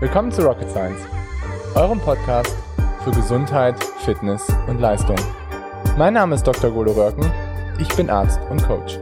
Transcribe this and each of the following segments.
Willkommen zu Rocket Science, eurem Podcast für Gesundheit, Fitness und Leistung. Mein Name ist Dr. Golo Röhrken, ich bin Arzt und Coach.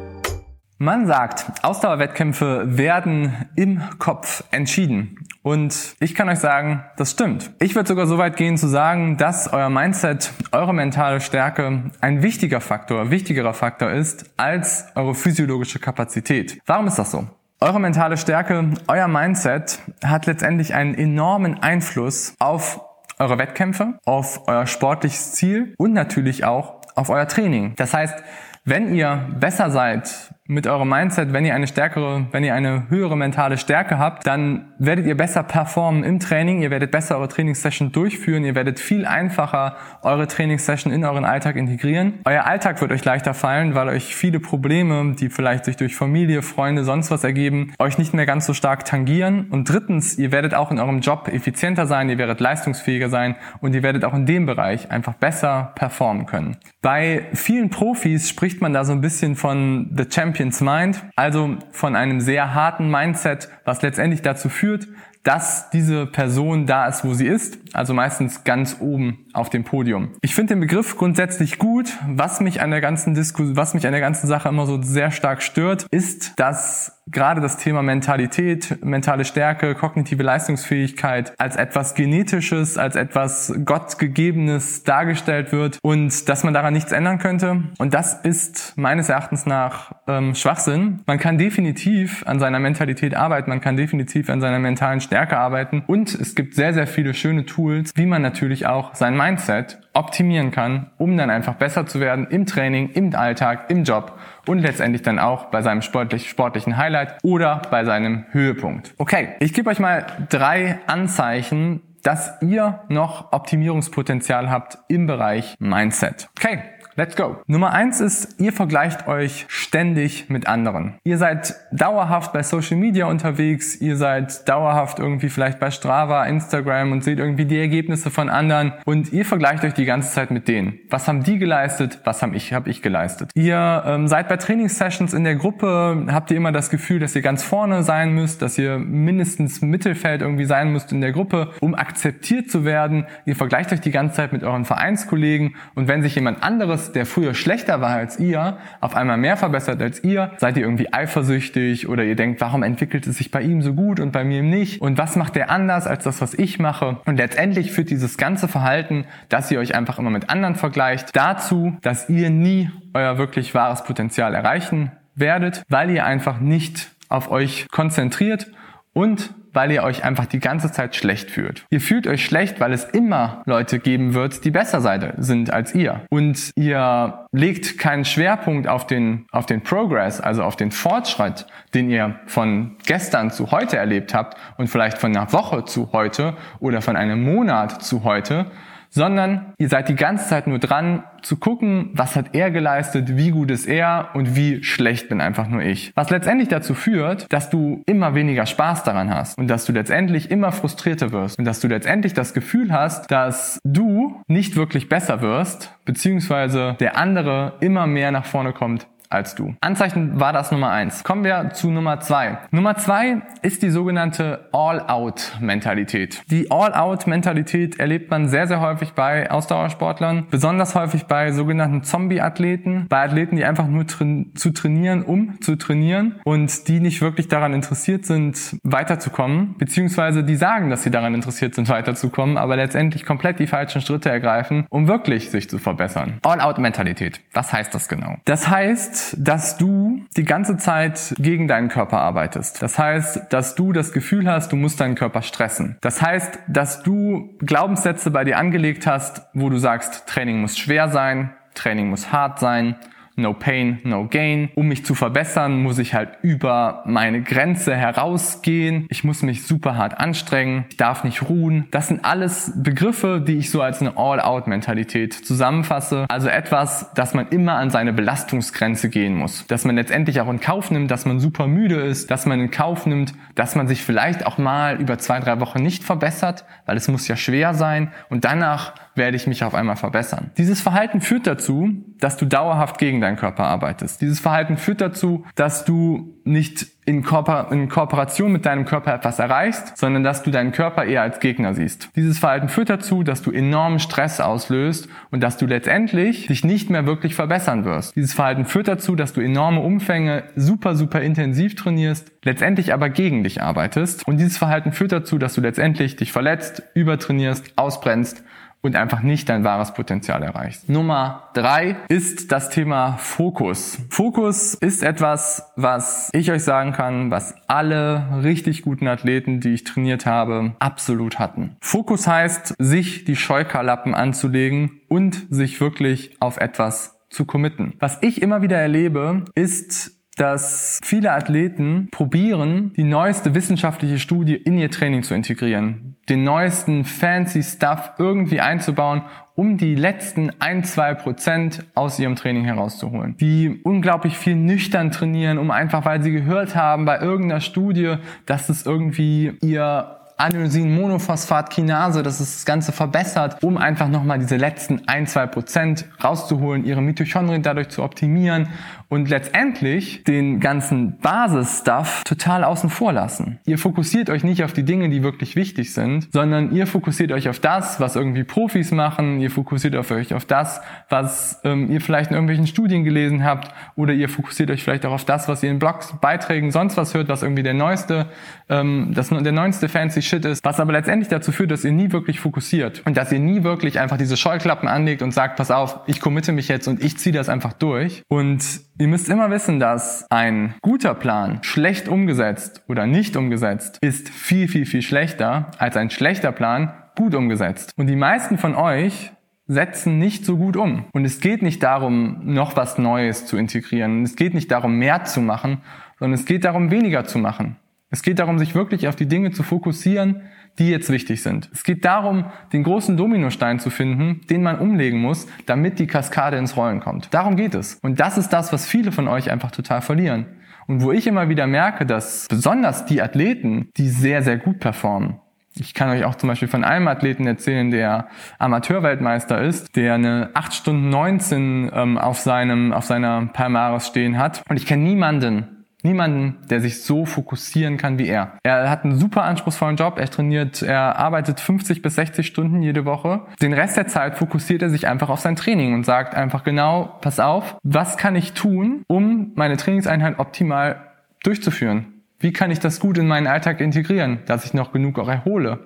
Man sagt, Ausdauerwettkämpfe werden im Kopf entschieden. Und ich kann euch sagen, das stimmt. Ich würde sogar so weit gehen zu sagen, dass euer Mindset, eure mentale Stärke ein wichtiger Faktor, wichtigerer Faktor ist als eure physiologische Kapazität. Warum ist das so? Eure mentale Stärke, euer Mindset hat letztendlich einen enormen Einfluss auf eure Wettkämpfe, auf euer sportliches Ziel und natürlich auch auf euer Training. Das heißt, wenn ihr besser seid mit eurem Mindset, wenn ihr eine stärkere, wenn ihr eine höhere mentale Stärke habt, dann werdet ihr besser performen im Training, ihr werdet besser eure Trainingssession durchführen, ihr werdet viel einfacher eure Trainingssession in euren Alltag integrieren. Euer Alltag wird euch leichter fallen, weil euch viele Probleme, die vielleicht sich durch Familie, Freunde, sonst was ergeben, euch nicht mehr ganz so stark tangieren. Und drittens, ihr werdet auch in eurem Job effizienter sein, ihr werdet leistungsfähiger sein und ihr werdet auch in dem Bereich einfach besser performen können. Bei vielen Profis spricht man da so ein bisschen von The Champion Champions Mind, also von einem sehr harten Mindset, was letztendlich dazu führt, dass diese Person da ist, wo sie ist, also meistens ganz oben auf dem Podium. Ich finde den Begriff grundsätzlich gut. Was mich an der ganzen Diskussion, was mich an der ganzen Sache immer so sehr stark stört, ist, dass gerade das Thema Mentalität, mentale Stärke, kognitive Leistungsfähigkeit als etwas Genetisches, als etwas Gottgegebenes dargestellt wird und dass man daran nichts ändern könnte. Und das ist meines Erachtens nach ähm, Schwachsinn. Man kann definitiv an seiner Mentalität arbeiten, man kann definitiv an seiner mentalen Stärke arbeiten und es gibt sehr, sehr viele schöne Tools, wie man natürlich auch sein Mindset optimieren kann, um dann einfach besser zu werden im Training, im Alltag, im Job und letztendlich dann auch bei seinem sportlich, sportlichen Highlight oder bei seinem Höhepunkt. Okay, ich gebe euch mal drei Anzeichen, dass ihr noch Optimierungspotenzial habt im Bereich Mindset. Okay, Let's go. Nummer eins ist, ihr vergleicht euch ständig mit anderen. Ihr seid dauerhaft bei Social Media unterwegs, ihr seid dauerhaft irgendwie vielleicht bei Strava, Instagram und seht irgendwie die Ergebnisse von anderen und ihr vergleicht euch die ganze Zeit mit denen. Was haben die geleistet? Was habe ich, hab ich geleistet? Ihr ähm, seid bei Trainingssessions in der Gruppe, habt ihr immer das Gefühl, dass ihr ganz vorne sein müsst, dass ihr mindestens Mittelfeld irgendwie sein müsst in der Gruppe, um akzeptiert zu werden. Ihr vergleicht euch die ganze Zeit mit euren Vereinskollegen und wenn sich jemand anderes der früher schlechter war als ihr, auf einmal mehr verbessert als ihr, seid ihr irgendwie eifersüchtig oder ihr denkt, warum entwickelt es sich bei ihm so gut und bei mir nicht und was macht der anders als das, was ich mache? Und letztendlich führt dieses ganze Verhalten, dass ihr euch einfach immer mit anderen vergleicht, dazu, dass ihr nie euer wirklich wahres Potenzial erreichen werdet, weil ihr einfach nicht auf euch konzentriert und weil ihr euch einfach die ganze Zeit schlecht fühlt. Ihr fühlt euch schlecht, weil es immer Leute geben wird, die besser sind als ihr. Und ihr legt keinen Schwerpunkt auf den, auf den Progress, also auf den Fortschritt, den ihr von gestern zu heute erlebt habt und vielleicht von einer Woche zu heute oder von einem Monat zu heute, sondern ihr seid die ganze Zeit nur dran zu gucken, was hat er geleistet, wie gut ist er und wie schlecht bin einfach nur ich. Was letztendlich dazu führt, dass du immer weniger Spaß daran hast und dass du letztendlich immer frustrierter wirst und dass du letztendlich das Gefühl hast, dass du nicht wirklich besser wirst, beziehungsweise der andere immer mehr nach vorne kommt als du. Anzeichen war das Nummer eins. Kommen wir zu Nummer zwei. Nummer zwei ist die sogenannte All-Out-Mentalität. Die All-Out-Mentalität erlebt man sehr, sehr häufig bei Ausdauersportlern, besonders häufig bei sogenannten Zombie-Athleten, bei Athleten, die einfach nur tra zu trainieren, um zu trainieren und die nicht wirklich daran interessiert sind, weiterzukommen, beziehungsweise die sagen, dass sie daran interessiert sind, weiterzukommen, aber letztendlich komplett die falschen Schritte ergreifen, um wirklich sich zu verbessern. All-Out-Mentalität. Was heißt das genau? Das heißt, dass du die ganze Zeit gegen deinen Körper arbeitest. Das heißt, dass du das Gefühl hast, du musst deinen Körper stressen. Das heißt, dass du Glaubenssätze bei dir angelegt hast, wo du sagst, Training muss schwer sein, Training muss hart sein, no pain, no gain. Um mich zu verbessern, muss ich halt über meine Grenze herausgehen. Ich muss mich super hart anstrengen. Ich darf nicht ruhen. Das sind alles Begriffe, die ich so als eine All-Out-Mentalität zusammenfasse. Also etwas, dass man immer an seine Belastungsgrenze gehen muss. Dass man letztendlich auch in Kauf nimmt, dass man super müde ist. Dass man in Kauf nimmt, dass man sich vielleicht auch mal über zwei, drei Wochen nicht verbessert, weil es muss ja schwer sein. Und danach werde ich mich auf einmal verbessern. Dieses Verhalten führt dazu, dass du dauerhaft gegen deinen Körper arbeitest. Dieses Verhalten führt dazu, dass du nicht in, Kooper in Kooperation mit deinem Körper etwas erreichst, sondern dass du deinen Körper eher als Gegner siehst. Dieses Verhalten führt dazu, dass du enormen Stress auslöst und dass du letztendlich dich nicht mehr wirklich verbessern wirst. Dieses Verhalten führt dazu, dass du enorme Umfänge super, super intensiv trainierst, letztendlich aber gegen dich arbeitest. Und dieses Verhalten führt dazu, dass du letztendlich dich verletzt, übertrainierst, ausbrennst und einfach nicht dein wahres Potenzial erreichst. Nummer drei ist das Thema Fokus. Fokus ist etwas, was ich euch sagen kann, was alle richtig guten Athleten, die ich trainiert habe, absolut hatten. Fokus heißt, sich die Scheukerlappen anzulegen und sich wirklich auf etwas zu committen. Was ich immer wieder erlebe, ist dass viele Athleten probieren, die neueste wissenschaftliche Studie in ihr Training zu integrieren, den neuesten fancy Stuff irgendwie einzubauen, um die letzten ein, zwei Prozent aus ihrem Training herauszuholen. Die unglaublich viel nüchtern trainieren, um einfach, weil sie gehört haben bei irgendeiner Studie, dass es irgendwie ihr Adenosin-Monophosphat-Kinase, das ist das Ganze verbessert, um einfach nochmal diese letzten ein, zwei Prozent rauszuholen, ihre Mitochondrien dadurch zu optimieren und letztendlich den ganzen Basis-Stuff total außen vor lassen. Ihr fokussiert euch nicht auf die Dinge, die wirklich wichtig sind, sondern ihr fokussiert euch auf das, was irgendwie Profis machen, ihr fokussiert auf euch auf das, was ähm, ihr vielleicht in irgendwelchen Studien gelesen habt oder ihr fokussiert euch vielleicht auch auf das, was ihr in Blogs, Beiträgen, sonst was hört, was irgendwie der neueste, ähm, das, der neueste fancy Shit ist, was aber letztendlich dazu führt, dass ihr nie wirklich fokussiert und dass ihr nie wirklich einfach diese Scheuklappen anlegt und sagt, pass auf, ich committe mich jetzt und ich ziehe das einfach durch und Ihr müsst immer wissen, dass ein guter Plan schlecht umgesetzt oder nicht umgesetzt ist viel, viel, viel schlechter als ein schlechter Plan gut umgesetzt. Und die meisten von euch setzen nicht so gut um. Und es geht nicht darum, noch was Neues zu integrieren. Es geht nicht darum, mehr zu machen, sondern es geht darum, weniger zu machen. Es geht darum, sich wirklich auf die Dinge zu fokussieren, die jetzt wichtig sind. Es geht darum, den großen Dominostein zu finden, den man umlegen muss, damit die Kaskade ins Rollen kommt. Darum geht es. Und das ist das, was viele von euch einfach total verlieren. Und wo ich immer wieder merke, dass besonders die Athleten, die sehr, sehr gut performen, ich kann euch auch zum Beispiel von einem Athleten erzählen, der Amateurweltmeister ist, der eine 8 Stunden 19 ähm, auf seinem, auf seiner Palmares stehen hat. Und ich kenne niemanden, niemanden, der sich so fokussieren kann wie er. Er hat einen super anspruchsvollen Job, er trainiert, er arbeitet 50 bis 60 Stunden jede Woche. Den Rest der Zeit fokussiert er sich einfach auf sein Training und sagt einfach genau, pass auf, was kann ich tun, um meine Trainingseinheit optimal durchzuführen? Wie kann ich das gut in meinen Alltag integrieren, dass ich noch genug auch erhole?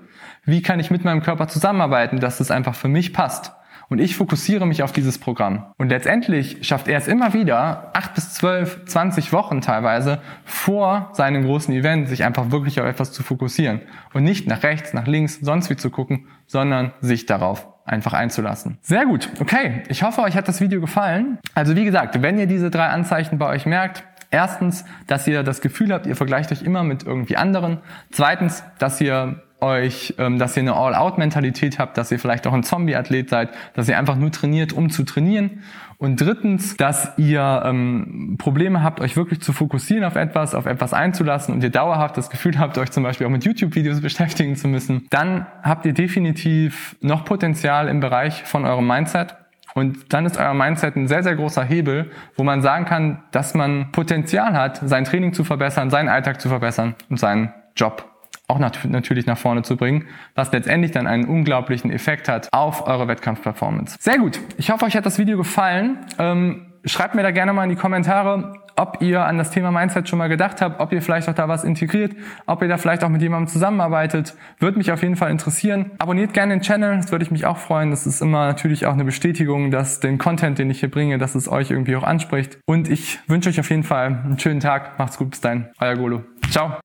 Wie kann ich mit meinem Körper zusammenarbeiten, dass es einfach für mich passt? Und ich fokussiere mich auf dieses Programm. Und letztendlich schafft er es immer wieder, acht bis zwölf, zwanzig Wochen teilweise vor seinem großen Event, sich einfach wirklich auf etwas zu fokussieren. Und nicht nach rechts, nach links, sonst wie zu gucken, sondern sich darauf einfach einzulassen. Sehr gut. Okay. Ich hoffe, euch hat das Video gefallen. Also wie gesagt, wenn ihr diese drei Anzeichen bei euch merkt, Erstens, dass ihr das Gefühl habt, ihr vergleicht euch immer mit irgendwie anderen. Zweitens, dass ihr euch, ähm, dass ihr eine All-Out-Mentalität habt, dass ihr vielleicht auch ein Zombie-Athlet seid, dass ihr einfach nur trainiert, um zu trainieren. Und drittens, dass ihr ähm, Probleme habt, euch wirklich zu fokussieren auf etwas, auf etwas einzulassen und ihr dauerhaft das Gefühl habt, euch zum Beispiel auch mit YouTube-Videos beschäftigen zu müssen, dann habt ihr definitiv noch Potenzial im Bereich von eurem Mindset. Und dann ist euer Mindset ein sehr, sehr großer Hebel, wo man sagen kann, dass man Potenzial hat, sein Training zu verbessern, seinen Alltag zu verbessern und seinen Job auch nat natürlich nach vorne zu bringen, was letztendlich dann einen unglaublichen Effekt hat auf eure Wettkampfperformance. Sehr gut. Ich hoffe, euch hat das Video gefallen. Ähm, schreibt mir da gerne mal in die Kommentare, ob ihr an das Thema Mindset schon mal gedacht habt, ob ihr vielleicht auch da was integriert, ob ihr da vielleicht auch mit jemandem zusammenarbeitet. Würde mich auf jeden Fall interessieren. Abonniert gerne den Channel, das würde ich mich auch freuen. Das ist immer natürlich auch eine Bestätigung, dass den Content, den ich hier bringe, dass es euch irgendwie auch anspricht. Und ich wünsche euch auf jeden Fall einen schönen Tag. Macht's gut, bis dahin. Euer Golo. Ciao.